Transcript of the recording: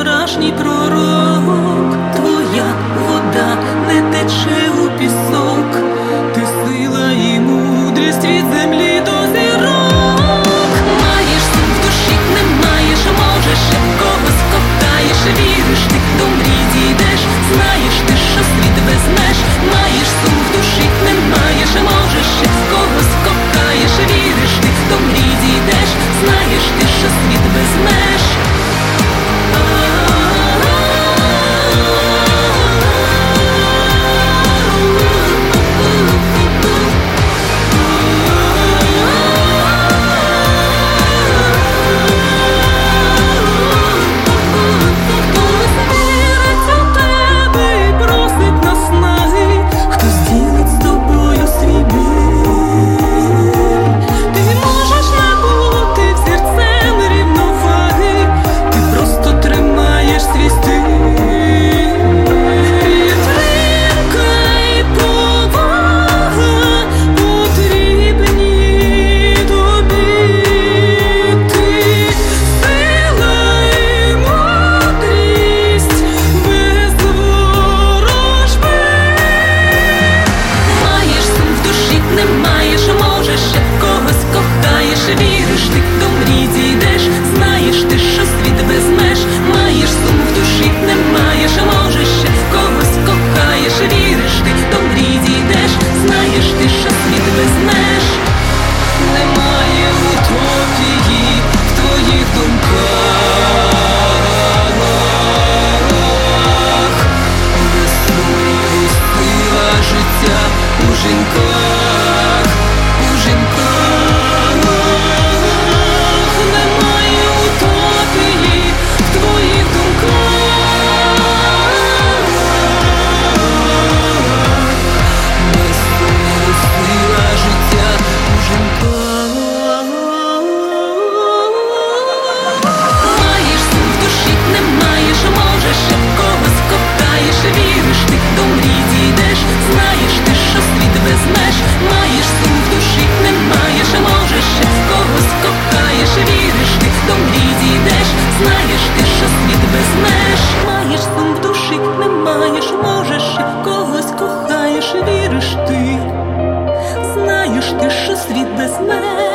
вчорашній пророк. що світ без меж нема. знаєш, можеш, когось кохаєш, віриш ти, знаєш ти, що світ без мене.